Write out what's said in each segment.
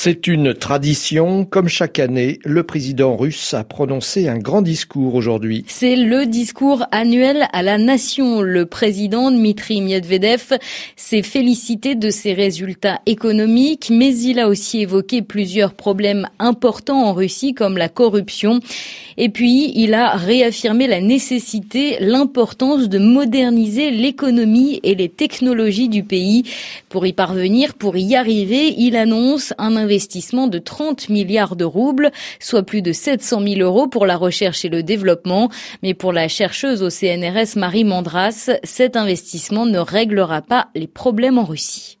C'est une tradition. Comme chaque année, le président russe a prononcé un grand discours aujourd'hui. C'est le discours annuel à la nation. Le président Dmitri Medvedev s'est félicité de ses résultats économiques, mais il a aussi évoqué plusieurs problèmes importants en Russie comme la corruption. Et puis, il a réaffirmé la nécessité, l'importance de moderniser l'économie et les technologies du pays. Pour y parvenir, pour y arriver, il annonce un investissement de 30 milliards de roubles, soit plus de 700 000 euros pour la recherche et le développement. Mais pour la chercheuse au CNRS Marie Mandras, cet investissement ne réglera pas les problèmes en Russie.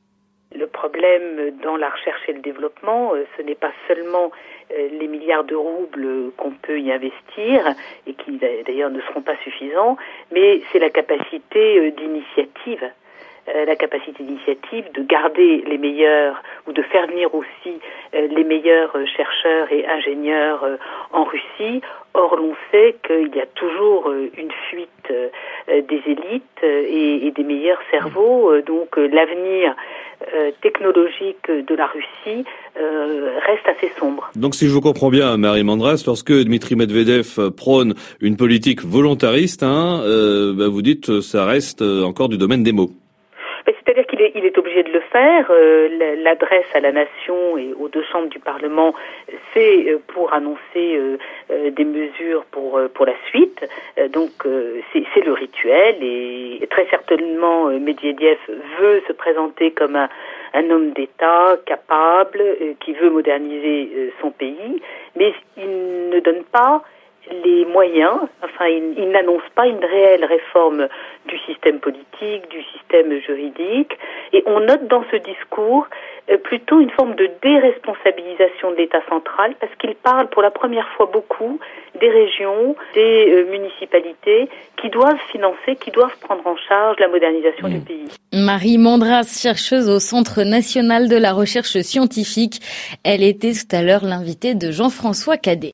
Le problème dans la recherche et le développement, euh, ce n'est pas seulement euh, les milliards de roubles qu'on peut y investir et qui d'ailleurs ne seront pas suffisants, mais c'est la capacité euh, d'initiative la capacité d'initiative de garder les meilleurs ou de faire venir aussi les meilleurs chercheurs et ingénieurs en Russie. Or, l'on sait qu'il y a toujours une fuite des élites et, des meilleurs cerveaux. Donc, l'avenir euh, technologique de la Russie euh, reste assez sombre. Donc si je vous comprends bien, Marie Mandras, lorsque Dmitri Medvedev prône une politique volontariste, hein, euh, bah, vous dites ça reste encore du domaine des mots. Il est obligé de le faire. Euh, l'adresse à la nation et aux deux chambres du Parlement, c'est euh, pour annoncer euh, des mesures pour la suite. donc c'est le rituel et très certainement Medvedev veut se présenter comme un homme d'État capable qui veut moderniser son pays, mais il ne donne pas les moyens, enfin, il, n'annonce pas une réelle réforme du système politique, du système juridique, et on note dans ce discours euh, plutôt une forme de déresponsabilisation de l'État central, parce qu'il parle pour la première fois beaucoup des régions, des euh, municipalités qui doivent financer, qui doivent prendre en charge la modernisation du mmh. pays. Marie Mandras, chercheuse au Centre national de la recherche scientifique, elle était tout à l'heure l'invitée de Jean-François Cadet.